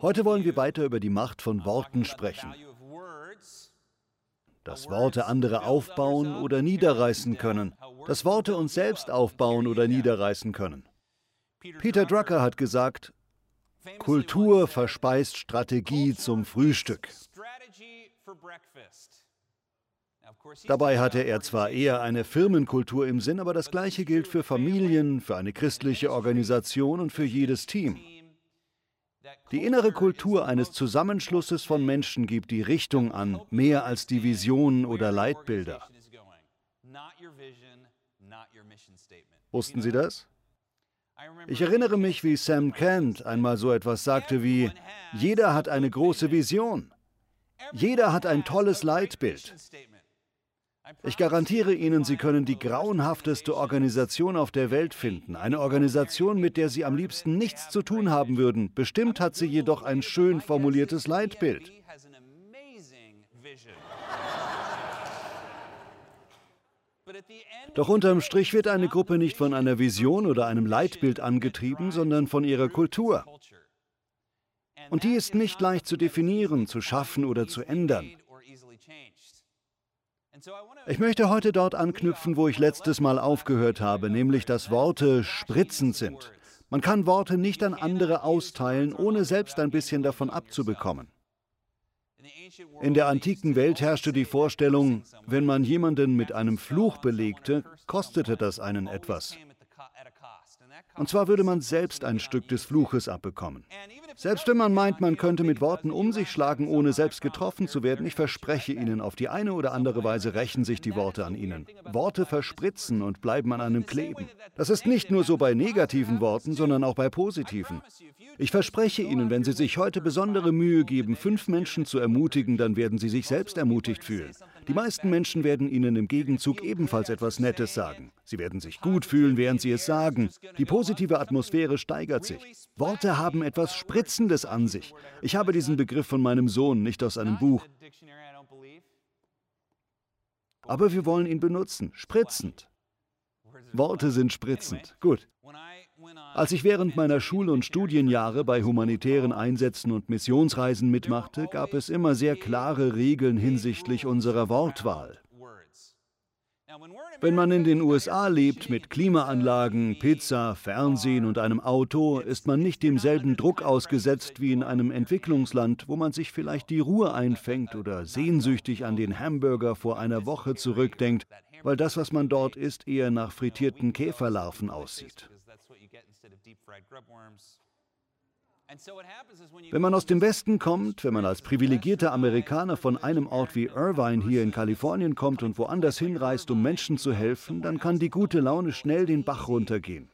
Heute wollen wir weiter über die Macht von Worten sprechen. Dass Worte andere aufbauen oder niederreißen können. Dass Worte uns selbst aufbauen oder niederreißen können. Peter Drucker hat gesagt, Kultur verspeist Strategie zum Frühstück. Dabei hatte er zwar eher eine Firmenkultur im Sinn, aber das Gleiche gilt für Familien, für eine christliche Organisation und für jedes Team. Die innere Kultur eines Zusammenschlusses von Menschen gibt die Richtung an, mehr als die Visionen oder Leitbilder. Wussten Sie das? Ich erinnere mich, wie Sam Kent einmal so etwas sagte wie, jeder hat eine große Vision. Jeder hat ein tolles Leitbild. Ich garantiere Ihnen, Sie können die grauenhafteste Organisation auf der Welt finden. Eine Organisation, mit der Sie am liebsten nichts zu tun haben würden. Bestimmt hat sie jedoch ein schön formuliertes Leitbild. Doch unterm Strich wird eine Gruppe nicht von einer Vision oder einem Leitbild angetrieben, sondern von ihrer Kultur. Und die ist nicht leicht zu definieren, zu schaffen oder zu ändern. Ich möchte heute dort anknüpfen, wo ich letztes Mal aufgehört habe, nämlich dass Worte spritzend sind. Man kann Worte nicht an andere austeilen, ohne selbst ein bisschen davon abzubekommen. In der antiken Welt herrschte die Vorstellung, wenn man jemanden mit einem Fluch belegte, kostete das einen etwas. Und zwar würde man selbst ein Stück des Fluches abbekommen. Selbst wenn man meint, man könnte mit Worten um sich schlagen, ohne selbst getroffen zu werden, ich verspreche Ihnen, auf die eine oder andere Weise rächen sich die Worte an Ihnen. Worte verspritzen und bleiben an einem kleben. Das ist nicht nur so bei negativen Worten, sondern auch bei positiven. Ich verspreche Ihnen, wenn Sie sich heute besondere Mühe geben, fünf Menschen zu ermutigen, dann werden Sie sich selbst ermutigt fühlen. Die meisten Menschen werden Ihnen im Gegenzug ebenfalls etwas Nettes sagen. Sie werden sich gut fühlen, während Sie es sagen. Die positive Atmosphäre steigert sich. Worte haben etwas Spritzendes an sich. Ich habe diesen Begriff von meinem Sohn, nicht aus einem Buch. Aber wir wollen ihn benutzen. Spritzend. Worte sind spritzend. Gut. Als ich während meiner Schul- und Studienjahre bei humanitären Einsätzen und Missionsreisen mitmachte, gab es immer sehr klare Regeln hinsichtlich unserer Wortwahl. Wenn man in den USA lebt mit Klimaanlagen, Pizza, Fernsehen und einem Auto, ist man nicht demselben Druck ausgesetzt wie in einem Entwicklungsland, wo man sich vielleicht die Ruhe einfängt oder sehnsüchtig an den Hamburger vor einer Woche zurückdenkt, weil das, was man dort isst, eher nach frittierten Käferlarven aussieht. Wenn man aus dem Westen kommt, wenn man als privilegierter Amerikaner von einem Ort wie Irvine hier in Kalifornien kommt und woanders hinreist, um Menschen zu helfen, dann kann die gute Laune schnell den Bach runtergehen.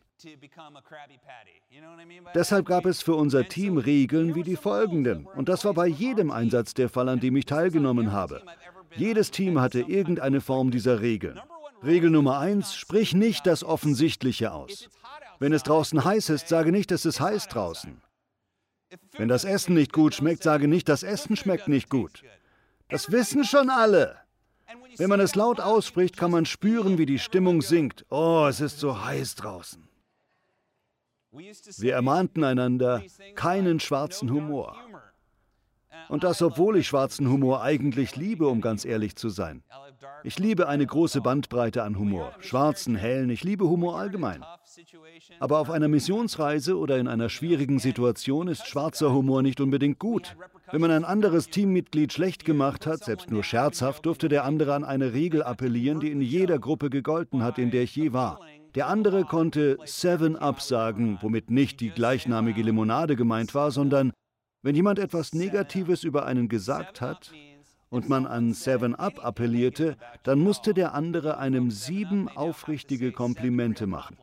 Deshalb gab es für unser Team Regeln wie die folgenden. Und das war bei jedem Einsatz der Fall, an dem ich teilgenommen habe. Jedes Team hatte irgendeine Form dieser Regeln. Regel Nummer eins: Sprich nicht das Offensichtliche aus. Wenn es draußen heiß ist, sage nicht, es ist heiß draußen. Wenn das Essen nicht gut schmeckt, sage nicht, das Essen schmeckt nicht gut. Das wissen schon alle. Wenn man es laut ausspricht, kann man spüren, wie die Stimmung sinkt. Oh, es ist so heiß draußen. Wir ermahnten einander, keinen schwarzen Humor. Und das, obwohl ich schwarzen Humor eigentlich liebe, um ganz ehrlich zu sein. Ich liebe eine große Bandbreite an Humor, schwarzen, hellen, ich liebe Humor allgemein. Aber auf einer Missionsreise oder in einer schwierigen Situation ist schwarzer Humor nicht unbedingt gut. Wenn man ein anderes Teammitglied schlecht gemacht hat, selbst nur scherzhaft, durfte der andere an eine Regel appellieren, die in jeder Gruppe gegolten hat, in der ich je war. Der andere konnte Seven Up sagen, womit nicht die gleichnamige Limonade gemeint war, sondern wenn jemand etwas Negatives über einen gesagt hat, und man an Seven Up appellierte, dann musste der andere einem sieben aufrichtige Komplimente machen.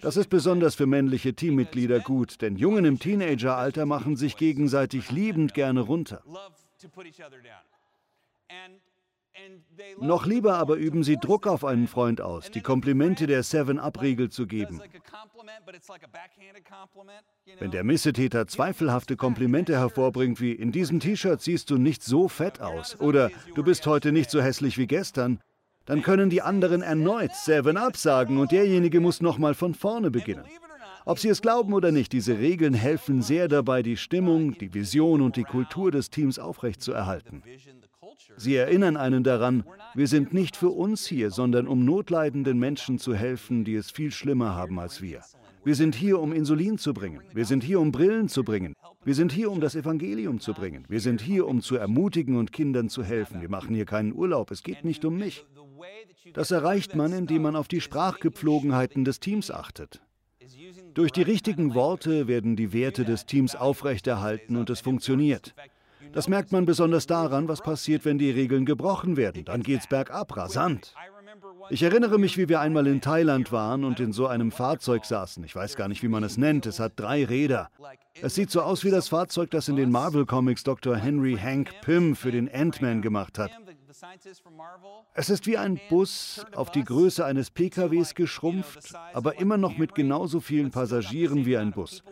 Das ist besonders für männliche Teammitglieder gut, denn Jungen im Teenageralter machen sich gegenseitig liebend gerne runter. Noch lieber aber üben sie Druck auf einen Freund aus, die Komplimente der Seven-Up-Regel zu geben. Wenn der Missetäter zweifelhafte Komplimente hervorbringt wie in diesem T-Shirt siehst du nicht so fett aus oder du bist heute nicht so hässlich wie gestern, dann können die anderen erneut Seven Up sagen und derjenige muss nochmal von vorne beginnen. Ob Sie es glauben oder nicht, diese Regeln helfen sehr dabei, die Stimmung, die Vision und die Kultur des Teams aufrechtzuerhalten. Sie erinnern einen daran, wir sind nicht für uns hier, sondern um notleidenden Menschen zu helfen, die es viel schlimmer haben als wir. Wir sind hier, um Insulin zu bringen. Wir sind hier, um Brillen zu bringen. Wir sind hier, um das Evangelium zu bringen. Wir sind hier, um zu ermutigen und Kindern zu helfen. Wir machen hier keinen Urlaub. Es geht nicht um mich. Das erreicht man, indem man auf die Sprachgepflogenheiten des Teams achtet. Durch die richtigen Worte werden die Werte des Teams aufrechterhalten und es funktioniert. Das merkt man besonders daran, was passiert, wenn die Regeln gebrochen werden. Dann geht's bergab, rasant. Ich erinnere mich, wie wir einmal in Thailand waren und in so einem Fahrzeug saßen. Ich weiß gar nicht, wie man es nennt. Es hat drei Räder. Es sieht so aus wie das Fahrzeug, das in den Marvel-Comics Dr. Henry Hank Pym für den Ant-Man gemacht hat. Es ist wie ein Bus auf die Größe eines PKWs geschrumpft, aber immer noch mit genauso vielen Passagieren wie ein Bus.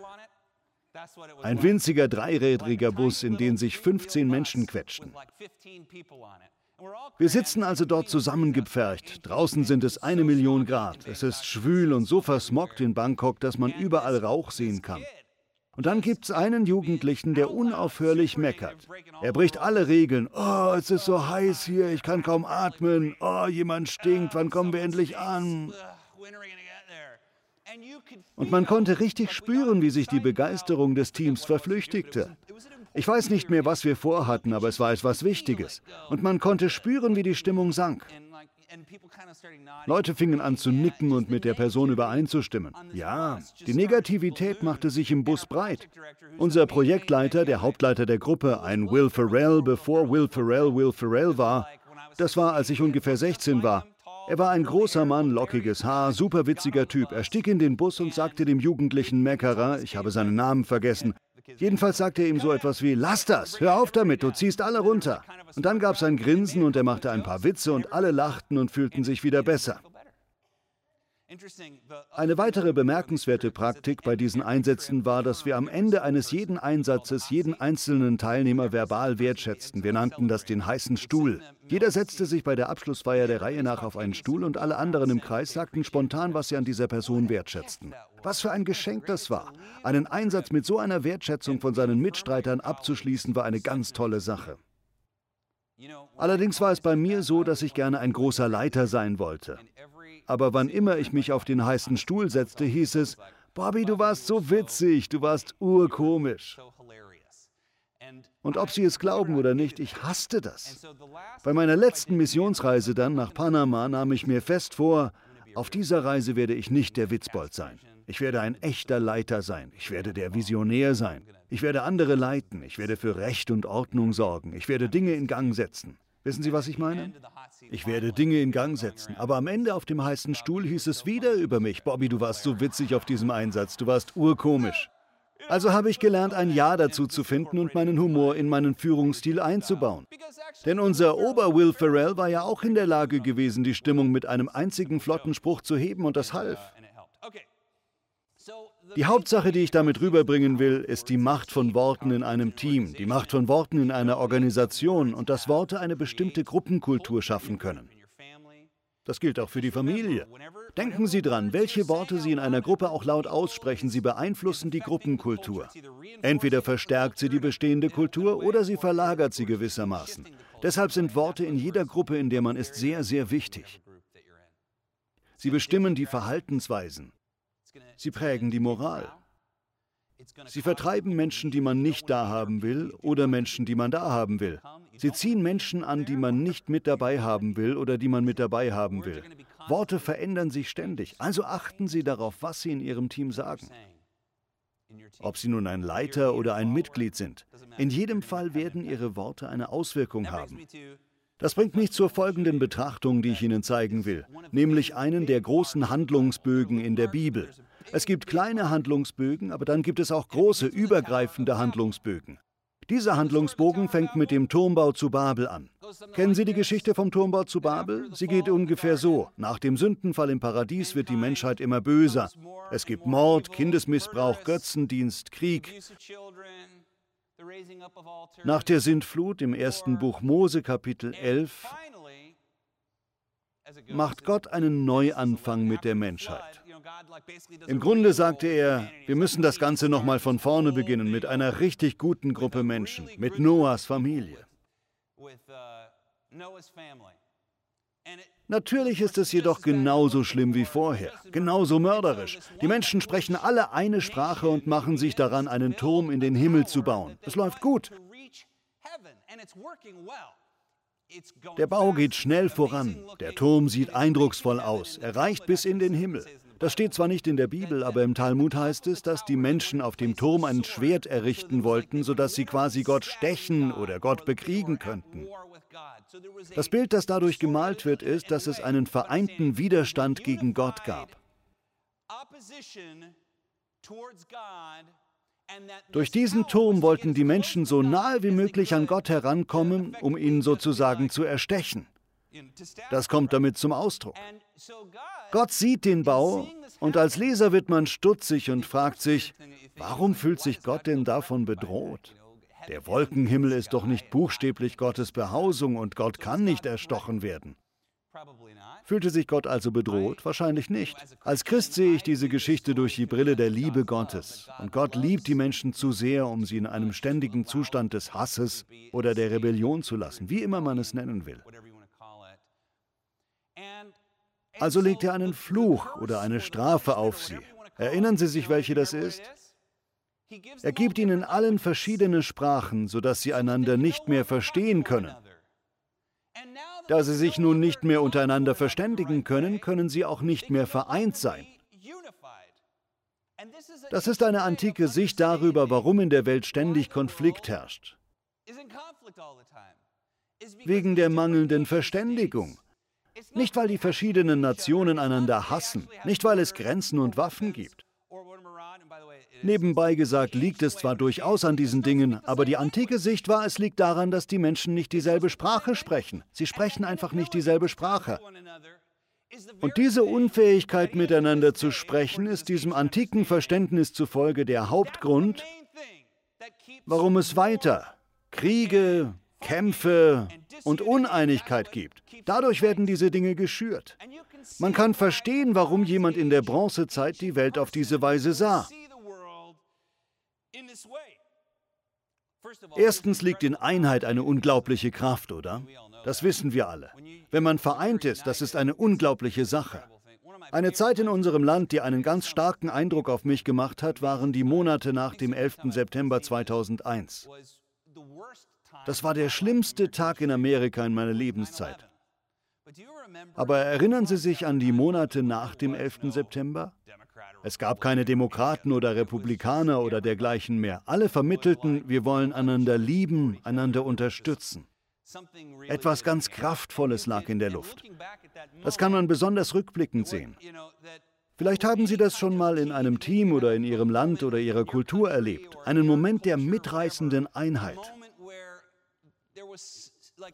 Ein winziger dreirädriger Bus, in den sich 15 Menschen quetschten. Wir sitzen also dort zusammengepfercht. Draußen sind es eine Million Grad. Es ist schwül und so versmoggt in Bangkok, dass man überall Rauch sehen kann. Und dann gibt es einen Jugendlichen, der unaufhörlich meckert. Er bricht alle Regeln. Oh, es ist so heiß hier, ich kann kaum atmen. Oh, jemand stinkt, wann kommen wir endlich an? Und man konnte richtig spüren, wie sich die Begeisterung des Teams verflüchtigte. Ich weiß nicht mehr, was wir vorhatten, aber es war etwas Wichtiges. Und man konnte spüren, wie die Stimmung sank. Leute fingen an zu nicken und mit der Person übereinzustimmen. Ja, die Negativität machte sich im Bus breit. Unser Projektleiter, der Hauptleiter der Gruppe, ein Will Ferrell, bevor Will Ferrell Will Ferrell war, das war, als ich ungefähr 16 war. Er war ein großer Mann, lockiges Haar, superwitziger Typ. Er stieg in den Bus und sagte dem jugendlichen Meckerer, ich habe seinen Namen vergessen, Jedenfalls sagte er ihm so etwas wie, lass das, hör auf damit, du ziehst alle runter. Und dann gab es ein Grinsen und er machte ein paar Witze und alle lachten und fühlten sich wieder besser. Eine weitere bemerkenswerte Praktik bei diesen Einsätzen war, dass wir am Ende eines jeden Einsatzes jeden einzelnen Teilnehmer verbal wertschätzten. Wir nannten das den heißen Stuhl. Jeder setzte sich bei der Abschlussfeier der Reihe nach auf einen Stuhl und alle anderen im Kreis sagten spontan, was sie an dieser Person wertschätzten. Was für ein Geschenk das war. Einen Einsatz mit so einer Wertschätzung von seinen Mitstreitern abzuschließen, war eine ganz tolle Sache. Allerdings war es bei mir so, dass ich gerne ein großer Leiter sein wollte aber wann immer ich mich auf den heißen Stuhl setzte, hieß es, Bobby, du warst so witzig, du warst urkomisch. Und ob Sie es glauben oder nicht, ich hasste das. Bei meiner letzten Missionsreise dann nach Panama nahm ich mir fest vor, auf dieser Reise werde ich nicht der Witzbold sein. Ich werde ein echter Leiter sein. Ich werde der Visionär sein. Ich werde andere leiten. Ich werde für Recht und Ordnung sorgen. Ich werde Dinge in Gang setzen. Wissen Sie, was ich meine? Ich werde Dinge in Gang setzen. Aber am Ende auf dem heißen Stuhl hieß es wieder über mich. Bobby, du warst so witzig auf diesem Einsatz. Du warst urkomisch. Also habe ich gelernt, ein Ja dazu zu finden und meinen Humor in meinen Führungsstil einzubauen. Denn unser Ober Will Ferrell war ja auch in der Lage gewesen, die Stimmung mit einem einzigen flotten Spruch zu heben und das half. Die Hauptsache, die ich damit rüberbringen will, ist die Macht von Worten in einem Team, die Macht von Worten in einer Organisation und dass Worte eine bestimmte Gruppenkultur schaffen können. Das gilt auch für die Familie. Denken Sie dran, welche Worte Sie in einer Gruppe auch laut aussprechen, sie beeinflussen die Gruppenkultur. Entweder verstärkt sie die bestehende Kultur oder sie verlagert sie gewissermaßen. Deshalb sind Worte in jeder Gruppe, in der man ist, sehr, sehr wichtig. Sie bestimmen die Verhaltensweisen. Sie prägen die Moral. Sie vertreiben Menschen, die man nicht da haben will, oder Menschen, die man da haben will. Sie ziehen Menschen an, die man nicht mit dabei haben will oder die man mit dabei haben will. Worte verändern sich ständig, also achten Sie darauf, was Sie in Ihrem Team sagen. Ob Sie nun ein Leiter oder ein Mitglied sind, in jedem Fall werden Ihre Worte eine Auswirkung haben. Das bringt mich zur folgenden Betrachtung, die ich Ihnen zeigen will, nämlich einen der großen Handlungsbögen in der Bibel. Es gibt kleine Handlungsbögen, aber dann gibt es auch große, übergreifende Handlungsbögen. Dieser Handlungsbogen fängt mit dem Turmbau zu Babel an. Kennen Sie die Geschichte vom Turmbau zu Babel? Sie geht ungefähr so. Nach dem Sündenfall im Paradies wird die Menschheit immer böser. Es gibt Mord, Kindesmissbrauch, Götzendienst, Krieg. Nach der Sintflut im ersten Buch Mose Kapitel 11 macht Gott einen Neuanfang mit der Menschheit. Im Grunde sagte er, wir müssen das Ganze nochmal von vorne beginnen mit einer richtig guten Gruppe Menschen, mit Noahs Familie. Natürlich ist es jedoch genauso schlimm wie vorher, genauso mörderisch. Die Menschen sprechen alle eine Sprache und machen sich daran, einen Turm in den Himmel zu bauen. Es läuft gut. Der Bau geht schnell voran. Der Turm sieht eindrucksvoll aus. Er reicht bis in den Himmel. Das steht zwar nicht in der Bibel, aber im Talmud heißt es, dass die Menschen auf dem Turm ein Schwert errichten wollten, sodass sie quasi Gott stechen oder Gott bekriegen könnten. Das Bild, das dadurch gemalt wird, ist, dass es einen vereinten Widerstand gegen Gott gab. Durch diesen Turm wollten die Menschen so nahe wie möglich an Gott herankommen, um ihn sozusagen zu erstechen. Das kommt damit zum Ausdruck. Gott sieht den Bau und als Leser wird man stutzig und fragt sich, warum fühlt sich Gott denn davon bedroht? Der Wolkenhimmel ist doch nicht buchstäblich Gottes Behausung und Gott kann nicht erstochen werden. Fühlte sich Gott also bedroht? Wahrscheinlich nicht. Als Christ sehe ich diese Geschichte durch die Brille der Liebe Gottes. Und Gott liebt die Menschen zu sehr, um sie in einem ständigen Zustand des Hasses oder der Rebellion zu lassen, wie immer man es nennen will. Also legt er einen Fluch oder eine Strafe auf sie. Erinnern Sie sich, welche das ist? Er gibt ihnen allen verschiedene Sprachen, sodass sie einander nicht mehr verstehen können. Da sie sich nun nicht mehr untereinander verständigen können, können sie auch nicht mehr vereint sein. Das ist eine antike Sicht darüber, warum in der Welt ständig Konflikt herrscht. Wegen der mangelnden Verständigung. Nicht, weil die verschiedenen Nationen einander hassen, nicht, weil es Grenzen und Waffen gibt. Nebenbei gesagt liegt es zwar durchaus an diesen Dingen, aber die antike Sicht war, es liegt daran, dass die Menschen nicht dieselbe Sprache sprechen. Sie sprechen einfach nicht dieselbe Sprache. Und diese Unfähigkeit miteinander zu sprechen ist diesem antiken Verständnis zufolge der Hauptgrund, warum es weiter Kriege, Kämpfe und Uneinigkeit gibt. Dadurch werden diese Dinge geschürt. Man kann verstehen, warum jemand in der Bronzezeit die Welt auf diese Weise sah. Erstens liegt in Einheit eine unglaubliche Kraft, oder? Das wissen wir alle. Wenn man vereint ist, das ist eine unglaubliche Sache. Eine Zeit in unserem Land, die einen ganz starken Eindruck auf mich gemacht hat, waren die Monate nach dem 11. September 2001. Das war der schlimmste Tag in Amerika in meiner Lebenszeit. Aber erinnern Sie sich an die Monate nach dem 11. September? Es gab keine Demokraten oder Republikaner oder dergleichen mehr. Alle vermittelten, wir wollen einander lieben, einander unterstützen. Etwas ganz Kraftvolles lag in der Luft. Das kann man besonders rückblickend sehen. Vielleicht haben Sie das schon mal in einem Team oder in Ihrem Land oder Ihrer Kultur erlebt. Einen Moment der mitreißenden Einheit.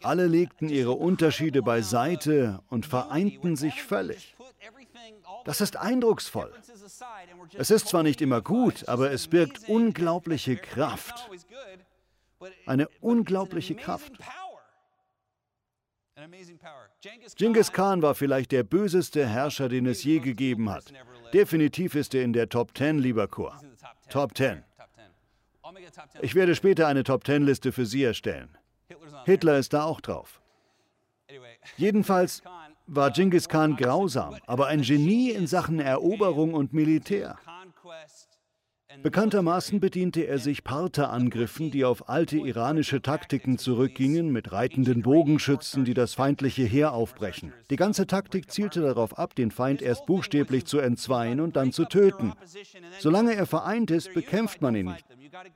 Alle legten ihre Unterschiede beiseite und vereinten sich völlig. Das ist eindrucksvoll. Es ist zwar nicht immer gut, aber es birgt unglaubliche Kraft. Eine unglaubliche Kraft. Genghis Khan war vielleicht der böseste Herrscher, den es je gegeben hat. Definitiv ist er in der Top 10, lieber Chor. Top 10. Ich werde später eine Top 10 Liste für Sie erstellen. Hitler ist da auch drauf. Jedenfalls war Genghis Khan grausam, aber ein Genie in Sachen Eroberung und Militär. Bekanntermaßen bediente er sich Partherangriffen, die auf alte iranische Taktiken zurückgingen, mit reitenden Bogenschützen, die das feindliche Heer aufbrechen. Die ganze Taktik zielte darauf ab, den Feind erst buchstäblich zu entzweien und dann zu töten. Solange er vereint ist, bekämpft man ihn nicht.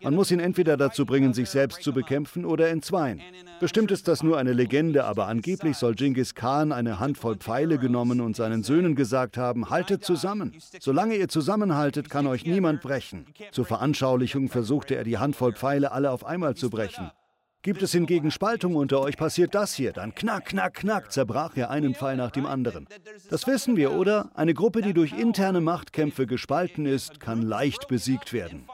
Man muss ihn entweder dazu bringen, sich selbst zu bekämpfen oder entzweien. Bestimmt ist das nur eine Legende, aber angeblich soll Genghis Khan eine Handvoll Pfeile genommen und seinen Söhnen gesagt haben, haltet zusammen. Solange ihr zusammenhaltet, kann euch niemand brechen. Zur Veranschaulichung versuchte er die Handvoll Pfeile alle auf einmal zu brechen. Gibt es hingegen Spaltung unter euch, passiert das hier. Dann knack, knack, knack, zerbrach er einen Pfeil nach dem anderen. Das wissen wir, oder? Eine Gruppe, die durch interne Machtkämpfe gespalten ist, kann leicht besiegt werden.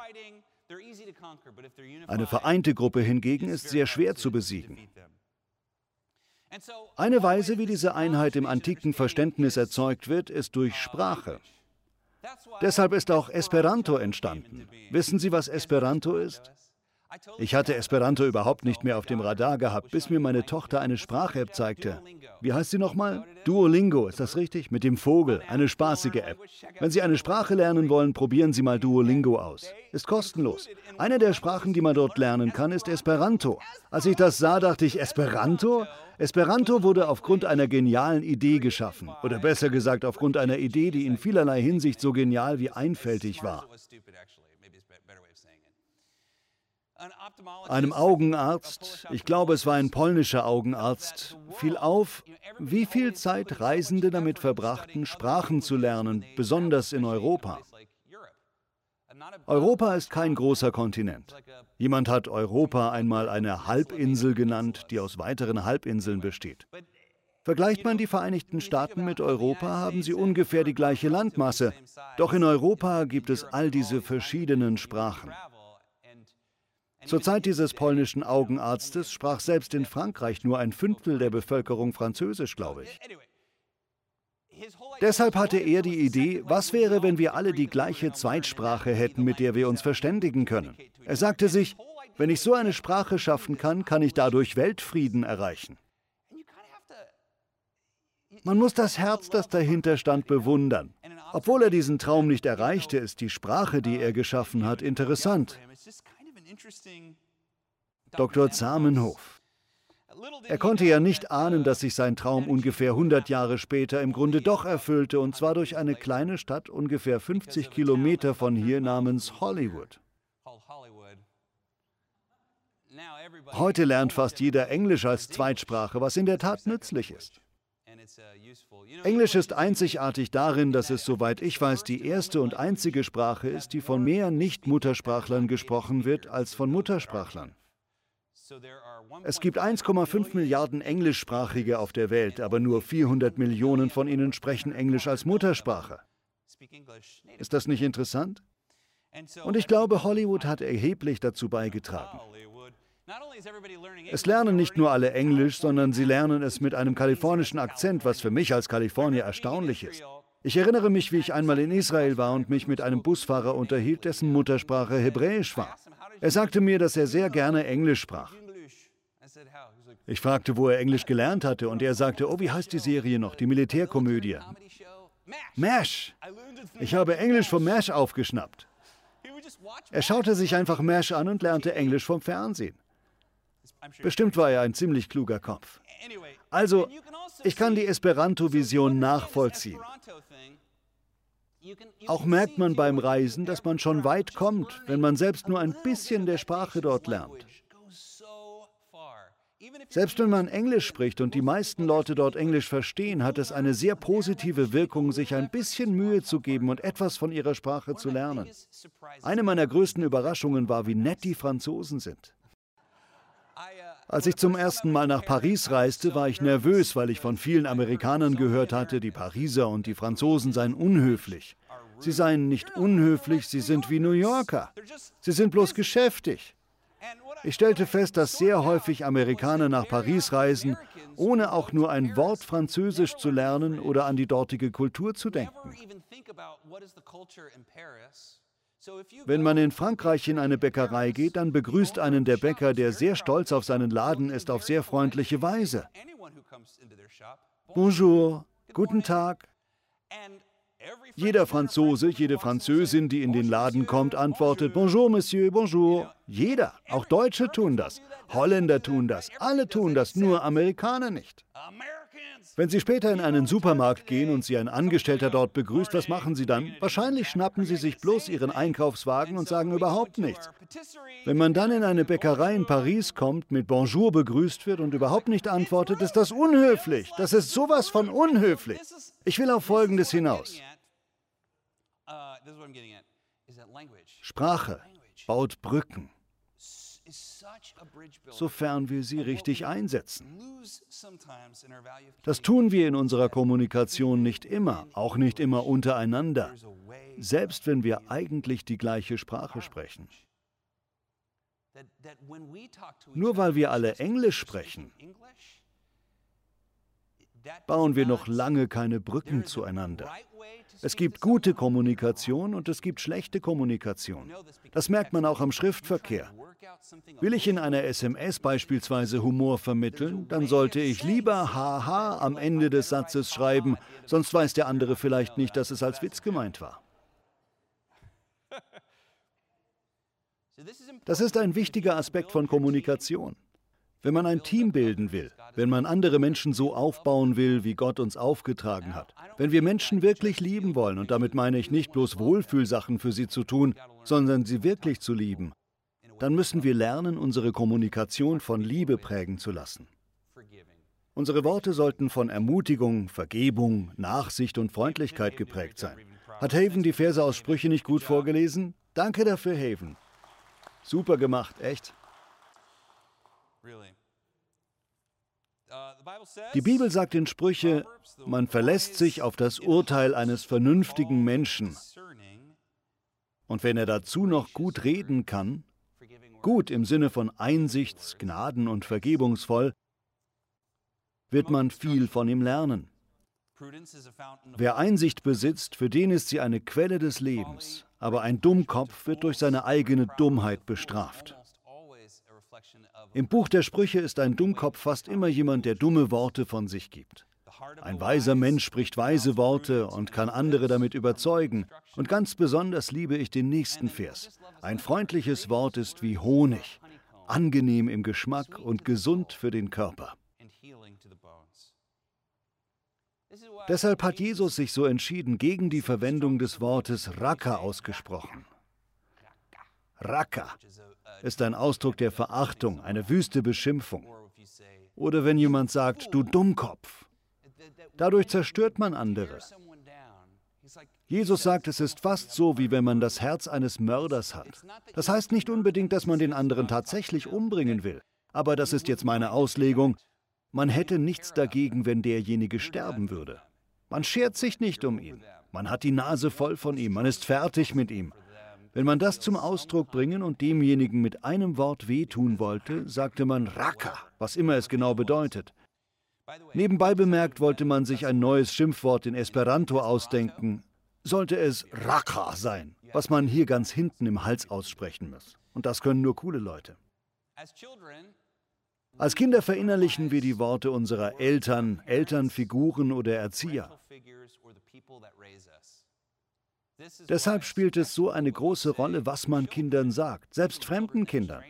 Eine vereinte Gruppe hingegen ist sehr schwer zu besiegen. Eine Weise, wie diese Einheit im antiken Verständnis erzeugt wird, ist durch Sprache. Deshalb ist auch Esperanto entstanden. Wissen Sie, was Esperanto ist? Ich hatte Esperanto überhaupt nicht mehr auf dem Radar gehabt, bis mir meine Tochter eine Sprach-App zeigte. Wie heißt sie nochmal? Duolingo, ist das richtig? Mit dem Vogel, eine spaßige App. Wenn Sie eine Sprache lernen wollen, probieren Sie mal Duolingo aus. Ist kostenlos. Eine der Sprachen, die man dort lernen kann, ist Esperanto. Als ich das sah, dachte ich, Esperanto? Esperanto wurde aufgrund einer genialen Idee geschaffen. Oder besser gesagt, aufgrund einer Idee, die in vielerlei Hinsicht so genial wie einfältig war. Einem Augenarzt, ich glaube es war ein polnischer Augenarzt, fiel auf, wie viel Zeit Reisende damit verbrachten, Sprachen zu lernen, besonders in Europa. Europa ist kein großer Kontinent. Jemand hat Europa einmal eine Halbinsel genannt, die aus weiteren Halbinseln besteht. Vergleicht man die Vereinigten Staaten mit Europa, haben sie ungefähr die gleiche Landmasse. Doch in Europa gibt es all diese verschiedenen Sprachen. Zur Zeit dieses polnischen Augenarztes sprach selbst in Frankreich nur ein Fünftel der Bevölkerung Französisch, glaube ich. Deshalb hatte er die Idee, was wäre, wenn wir alle die gleiche Zweitsprache hätten, mit der wir uns verständigen können. Er sagte sich, wenn ich so eine Sprache schaffen kann, kann ich dadurch Weltfrieden erreichen. Man muss das Herz, das dahinter stand, bewundern. Obwohl er diesen Traum nicht erreichte, ist die Sprache, die er geschaffen hat, interessant. Dr. Zamenhof. Er konnte ja nicht ahnen, dass sich sein Traum ungefähr 100 Jahre später im Grunde doch erfüllte, und zwar durch eine kleine Stadt ungefähr 50 Kilometer von hier namens Hollywood. Heute lernt fast jeder Englisch als Zweitsprache, was in der Tat nützlich ist. Englisch ist einzigartig darin, dass es, soweit ich weiß, die erste und einzige Sprache ist, die von mehr Nicht-Muttersprachlern gesprochen wird als von Muttersprachlern. Es gibt 1,5 Milliarden Englischsprachige auf der Welt, aber nur 400 Millionen von ihnen sprechen Englisch als Muttersprache. Ist das nicht interessant? Und ich glaube, Hollywood hat erheblich dazu beigetragen. Es lernen nicht nur alle Englisch, sondern sie lernen es mit einem kalifornischen Akzent, was für mich als Kalifornier erstaunlich ist. Ich erinnere mich, wie ich einmal in Israel war und mich mit einem Busfahrer unterhielt, dessen Muttersprache Hebräisch war. Er sagte mir, dass er sehr gerne Englisch sprach. Ich fragte, wo er Englisch gelernt hatte, und er sagte, oh, wie heißt die Serie noch, die Militärkomödie? MASH. Ich habe Englisch vom MASH aufgeschnappt. Er schaute sich einfach MASH an und lernte Englisch vom Fernsehen. Bestimmt war er ein ziemlich kluger Kopf. Also, ich kann die Esperanto-Vision nachvollziehen. Auch merkt man beim Reisen, dass man schon weit kommt, wenn man selbst nur ein bisschen der Sprache dort lernt. Selbst wenn man Englisch spricht und die meisten Leute dort Englisch verstehen, hat es eine sehr positive Wirkung, sich ein bisschen Mühe zu geben und etwas von ihrer Sprache zu lernen. Eine meiner größten Überraschungen war, wie nett die Franzosen sind. Als ich zum ersten Mal nach Paris reiste, war ich nervös, weil ich von vielen Amerikanern gehört hatte, die Pariser und die Franzosen seien unhöflich. Sie seien nicht unhöflich, sie sind wie New Yorker. Sie sind bloß geschäftig. Ich stellte fest, dass sehr häufig Amerikaner nach Paris reisen, ohne auch nur ein Wort Französisch zu lernen oder an die dortige Kultur zu denken. Wenn man in Frankreich in eine Bäckerei geht, dann begrüßt einen der Bäcker, der sehr stolz auf seinen Laden ist, auf sehr freundliche Weise. Bonjour, guten Tag. Jeder Franzose, jede Französin, die in den Laden kommt, antwortet Bonjour, Monsieur, bonjour. Jeder, auch Deutsche tun das, Holländer tun das, alle tun das, nur Amerikaner nicht. Wenn Sie später in einen Supermarkt gehen und Sie ein Angestellter dort begrüßt, was machen Sie dann? Wahrscheinlich schnappen Sie sich bloß Ihren Einkaufswagen und sagen überhaupt nichts. Wenn man dann in eine Bäckerei in Paris kommt, mit Bonjour begrüßt wird und überhaupt nicht antwortet, ist das unhöflich. Das ist sowas von unhöflich. Ich will auf Folgendes hinaus. Sprache baut Brücken sofern wir sie richtig einsetzen. Das tun wir in unserer Kommunikation nicht immer, auch nicht immer untereinander, selbst wenn wir eigentlich die gleiche Sprache sprechen. Nur weil wir alle Englisch sprechen, bauen wir noch lange keine Brücken zueinander. Es gibt gute Kommunikation und es gibt schlechte Kommunikation. Das merkt man auch am Schriftverkehr. Will ich in einer SMS beispielsweise Humor vermitteln, dann sollte ich lieber haha am Ende des Satzes schreiben, sonst weiß der andere vielleicht nicht, dass es als Witz gemeint war. Das ist ein wichtiger Aspekt von Kommunikation. Wenn man ein Team bilden will, wenn man andere Menschen so aufbauen will, wie Gott uns aufgetragen hat, wenn wir Menschen wirklich lieben wollen, und damit meine ich nicht bloß Wohlfühlsachen für sie zu tun, sondern sie wirklich zu lieben, dann müssen wir lernen, unsere Kommunikation von Liebe prägen zu lassen. Unsere Worte sollten von Ermutigung, Vergebung, Nachsicht und Freundlichkeit geprägt sein. Hat Haven die Verse aus Sprüche nicht gut vorgelesen? Danke dafür, Haven. Super gemacht, echt. Die Bibel sagt in Sprüche, man verlässt sich auf das Urteil eines vernünftigen Menschen. Und wenn er dazu noch gut reden kann, gut im Sinne von einsichts-, gnaden- und vergebungsvoll, wird man viel von ihm lernen. Wer Einsicht besitzt, für den ist sie eine Quelle des Lebens, aber ein Dummkopf wird durch seine eigene Dummheit bestraft. Im Buch der Sprüche ist ein Dummkopf fast immer jemand, der dumme Worte von sich gibt. Ein weiser Mensch spricht weise Worte und kann andere damit überzeugen. Und ganz besonders liebe ich den nächsten Vers. Ein freundliches Wort ist wie Honig, angenehm im Geschmack und gesund für den Körper. Deshalb hat Jesus sich so entschieden gegen die Verwendung des Wortes Raka ausgesprochen. Raka ist ein Ausdruck der Verachtung, eine wüste Beschimpfung. Oder wenn jemand sagt, du Dummkopf. Dadurch zerstört man andere. Jesus sagt, es ist fast so, wie wenn man das Herz eines Mörders hat. Das heißt nicht unbedingt, dass man den anderen tatsächlich umbringen will. Aber das ist jetzt meine Auslegung. Man hätte nichts dagegen, wenn derjenige sterben würde. Man schert sich nicht um ihn. Man hat die Nase voll von ihm. Man ist fertig mit ihm. Wenn man das zum Ausdruck bringen und demjenigen mit einem Wort wehtun wollte, sagte man Raka, was immer es genau bedeutet. Nebenbei bemerkt wollte man sich ein neues Schimpfwort in Esperanto ausdenken. Sollte es Raka sein, was man hier ganz hinten im Hals aussprechen muss. Und das können nur coole Leute. Als Kinder verinnerlichen wir die Worte unserer Eltern, Elternfiguren oder Erzieher. Deshalb spielt es so eine große Rolle, was man Kindern sagt, selbst fremden Kindern.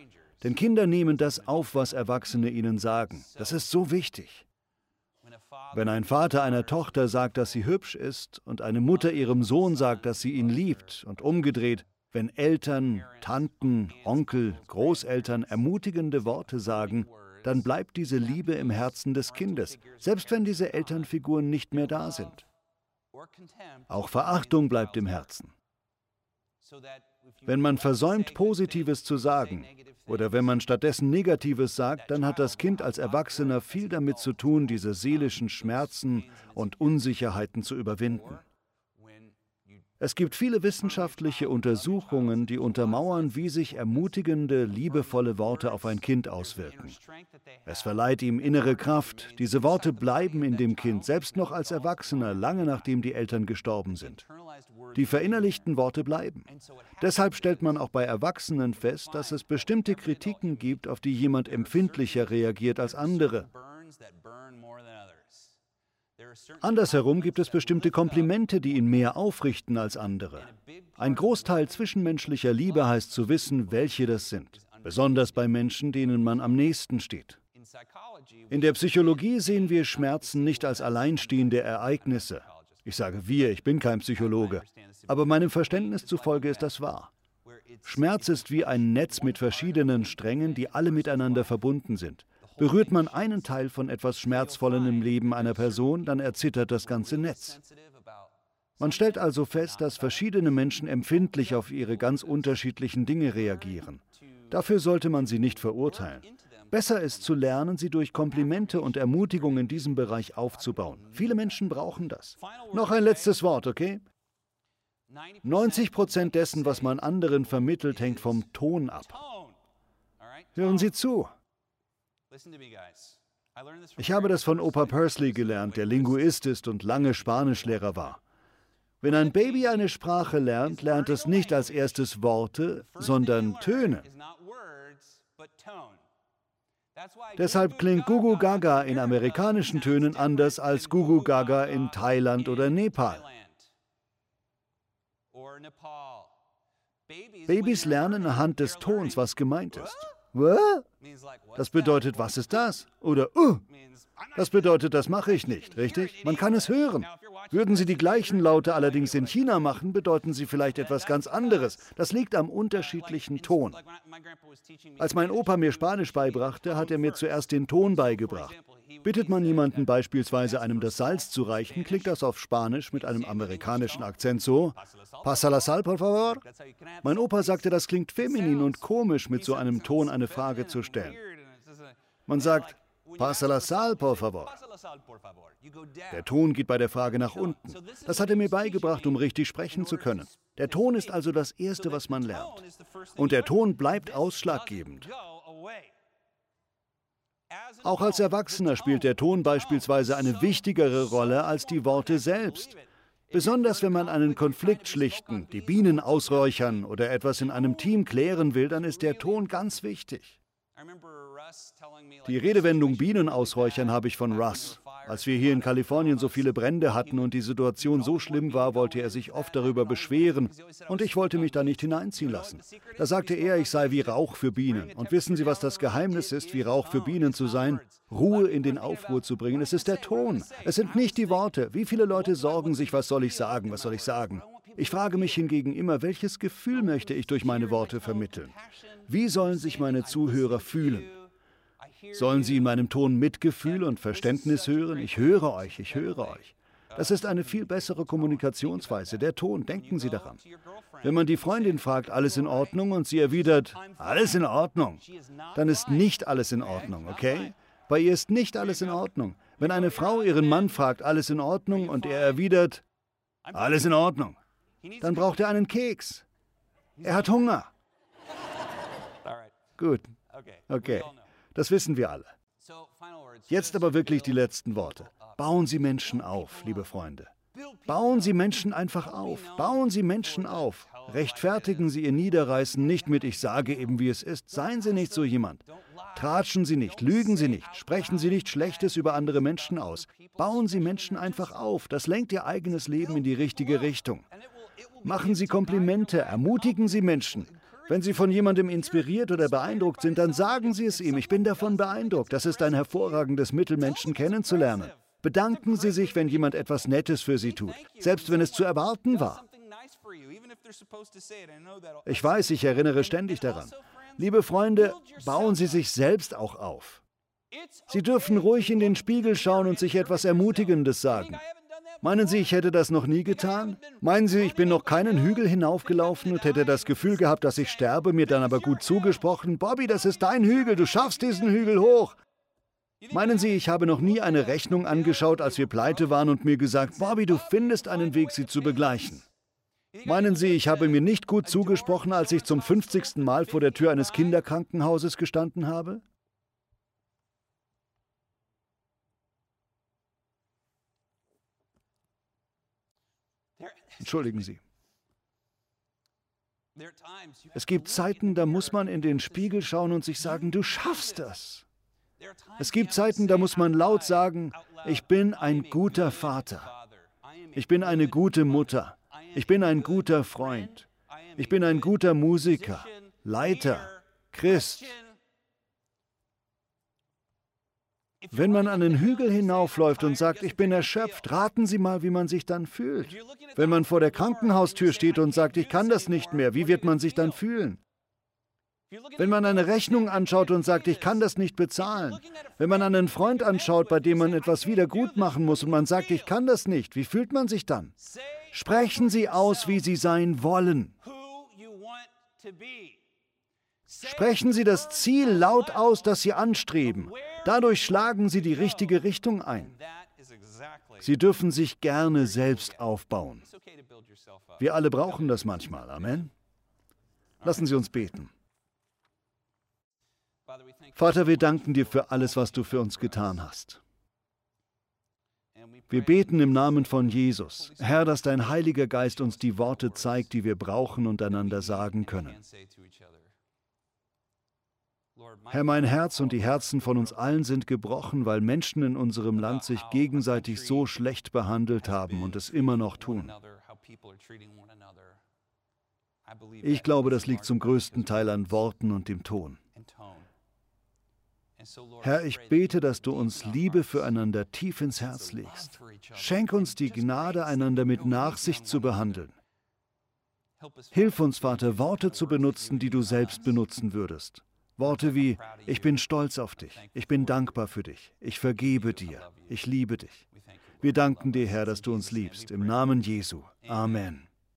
Denn Kinder nehmen das auf, was Erwachsene ihnen sagen. Das ist so wichtig. Wenn ein Vater einer Tochter sagt, dass sie hübsch ist und eine Mutter ihrem Sohn sagt, dass sie ihn liebt und umgedreht, wenn Eltern, Tanten, Onkel, Großeltern ermutigende Worte sagen, dann bleibt diese Liebe im Herzen des Kindes, selbst wenn diese Elternfiguren nicht mehr da sind. Auch Verachtung bleibt im Herzen. Wenn man versäumt, Positives zu sagen oder wenn man stattdessen Negatives sagt, dann hat das Kind als Erwachsener viel damit zu tun, diese seelischen Schmerzen und Unsicherheiten zu überwinden. Es gibt viele wissenschaftliche Untersuchungen, die untermauern, wie sich ermutigende, liebevolle Worte auf ein Kind auswirken. Es verleiht ihm innere Kraft. Diese Worte bleiben in dem Kind, selbst noch als Erwachsener, lange nachdem die Eltern gestorben sind. Die verinnerlichten Worte bleiben. Deshalb stellt man auch bei Erwachsenen fest, dass es bestimmte Kritiken gibt, auf die jemand empfindlicher reagiert als andere. Andersherum gibt es bestimmte Komplimente, die ihn mehr aufrichten als andere. Ein Großteil zwischenmenschlicher Liebe heißt zu wissen, welche das sind, besonders bei Menschen, denen man am nächsten steht. In der Psychologie sehen wir Schmerzen nicht als alleinstehende Ereignisse. Ich sage wir, ich bin kein Psychologe, aber meinem Verständnis zufolge ist das wahr. Schmerz ist wie ein Netz mit verschiedenen Strängen, die alle miteinander verbunden sind. Berührt man einen Teil von etwas Schmerzvollem im Leben einer Person, dann erzittert das ganze Netz. Man stellt also fest, dass verschiedene Menschen empfindlich auf ihre ganz unterschiedlichen Dinge reagieren. Dafür sollte man sie nicht verurteilen. Besser ist zu lernen, sie durch Komplimente und Ermutigung in diesem Bereich aufzubauen. Viele Menschen brauchen das. Noch ein letztes Wort, okay? 90 Prozent dessen, was man anderen vermittelt, hängt vom Ton ab. Hören Sie zu. Ich habe das von Opa Pursley gelernt, der Linguist ist und lange Spanischlehrer war. Wenn ein Baby eine Sprache lernt, lernt es nicht als erstes Worte, sondern Töne. Deshalb klingt Gugu Gaga in amerikanischen Tönen anders als Gugu Gaga in Thailand oder Nepal. Babys lernen anhand des Tons, was gemeint ist. Das bedeutet, was ist das? Oder uh, das bedeutet, das mache ich nicht, richtig? Man kann es hören. Würden Sie die gleichen Laute allerdings in China machen, bedeuten sie vielleicht etwas ganz anderes. Das liegt am unterschiedlichen Ton. Als mein Opa mir Spanisch beibrachte, hat er mir zuerst den Ton beigebracht. Bittet man jemanden beispielsweise einem das Salz zu reichen, klingt das auf Spanisch mit einem amerikanischen Akzent so: Pasa la sal, por favor. Mein Opa sagte, das klingt feminin und komisch, mit so einem Ton eine Frage zu stellen. Man sagt, Pasa la sal, por favor. Der Ton geht bei der Frage nach unten. Das hat er mir beigebracht, um richtig sprechen zu können. Der Ton ist also das Erste, was man lernt. Und der Ton bleibt ausschlaggebend. Auch als Erwachsener spielt der Ton beispielsweise eine wichtigere Rolle als die Worte selbst. Besonders wenn man einen Konflikt schlichten, die Bienen ausräuchern oder etwas in einem Team klären will, dann ist der Ton ganz wichtig. Die Redewendung Bienen ausräuchern habe ich von Russ. Als wir hier in Kalifornien so viele Brände hatten und die Situation so schlimm war, wollte er sich oft darüber beschweren und ich wollte mich da nicht hineinziehen lassen. Da sagte er, ich sei wie Rauch für Bienen. Und wissen Sie, was das Geheimnis ist, wie Rauch für Bienen zu sein? Ruhe in den Aufruhr zu bringen. Es ist der Ton. Es sind nicht die Worte. Wie viele Leute sorgen sich, was soll ich sagen, was soll ich sagen? Ich frage mich hingegen immer, welches Gefühl möchte ich durch meine Worte vermitteln? Wie sollen sich meine Zuhörer fühlen? Sollen Sie in meinem Ton Mitgefühl und Verständnis hören? Ich höre euch, ich höre euch. Das ist eine viel bessere Kommunikationsweise. Der Ton, denken Sie daran. Wenn man die Freundin fragt, alles in Ordnung, und sie erwidert, alles in Ordnung, dann ist nicht alles in Ordnung, okay? Bei ihr ist nicht alles in Ordnung. Wenn eine Frau ihren Mann fragt, alles in Ordnung, und er erwidert, alles in Ordnung, dann braucht er einen Keks. Er hat Hunger. Gut. Okay. Das wissen wir alle. Jetzt aber wirklich die letzten Worte. Bauen Sie Menschen auf, liebe Freunde. Bauen Sie Menschen einfach auf. Bauen Sie Menschen auf. Rechtfertigen Sie Ihr Niederreißen nicht mit Ich sage eben, wie es ist. Seien Sie nicht so jemand. Tratschen Sie nicht, lügen Sie nicht, sprechen Sie nicht Schlechtes über andere Menschen aus. Bauen Sie Menschen einfach auf. Das lenkt Ihr eigenes Leben in die richtige Richtung. Machen Sie Komplimente, ermutigen Sie Menschen. Wenn Sie von jemandem inspiriert oder beeindruckt sind, dann sagen Sie es ihm. Ich bin davon beeindruckt. Das ist ein hervorragendes Mittel, Menschen kennenzulernen. Bedanken Sie sich, wenn jemand etwas Nettes für Sie tut, selbst wenn es zu erwarten war. Ich weiß, ich erinnere ständig daran. Liebe Freunde, bauen Sie sich selbst auch auf. Sie dürfen ruhig in den Spiegel schauen und sich etwas Ermutigendes sagen. Meinen Sie, ich hätte das noch nie getan? Meinen Sie, ich bin noch keinen Hügel hinaufgelaufen und hätte das Gefühl gehabt, dass ich sterbe, mir dann aber gut zugesprochen, Bobby, das ist dein Hügel, du schaffst diesen Hügel hoch. Meinen Sie, ich habe noch nie eine Rechnung angeschaut, als wir pleite waren und mir gesagt, Bobby, du findest einen Weg, sie zu begleichen? Meinen Sie, ich habe mir nicht gut zugesprochen, als ich zum 50. Mal vor der Tür eines Kinderkrankenhauses gestanden habe? Entschuldigen Sie. Es gibt Zeiten, da muss man in den Spiegel schauen und sich sagen, du schaffst das. Es gibt Zeiten, da muss man laut sagen, ich bin ein guter Vater. Ich bin eine gute Mutter. Ich bin ein guter Freund. Ich bin ein guter Musiker, Leiter, Christ, Wenn man an den Hügel hinaufläuft und sagt, ich bin erschöpft, raten Sie mal, wie man sich dann fühlt. Wenn man vor der Krankenhaustür steht und sagt, ich kann das nicht mehr, wie wird man sich dann fühlen? Wenn man eine Rechnung anschaut und sagt, ich kann das nicht bezahlen. Wenn man einen Freund anschaut, bei dem man etwas wieder gut machen muss und man sagt, ich kann das nicht, wie fühlt man sich dann? Sprechen Sie aus, wie Sie sein wollen. Sprechen Sie das Ziel laut aus, das Sie anstreben. Dadurch schlagen Sie die richtige Richtung ein. Sie dürfen sich gerne selbst aufbauen. Wir alle brauchen das manchmal. Amen. Lassen Sie uns beten. Vater, wir danken dir für alles, was du für uns getan hast. Wir beten im Namen von Jesus, Herr, dass dein Heiliger Geist uns die Worte zeigt, die wir brauchen und einander sagen können. Herr, mein Herz und die Herzen von uns allen sind gebrochen, weil Menschen in unserem Land sich gegenseitig so schlecht behandelt haben und es immer noch tun. Ich glaube, das liegt zum größten Teil an Worten und dem Ton. Herr, ich bete, dass du uns Liebe füreinander tief ins Herz legst. Schenk uns die Gnade, einander mit Nachsicht zu behandeln. Hilf uns, Vater, Worte zu benutzen, die du selbst benutzen würdest. Worte wie, ich bin stolz auf dich, ich bin dankbar für dich, ich vergebe dir, ich liebe dich. Wir danken dir, Herr, dass du uns liebst. Im Namen Jesu. Amen.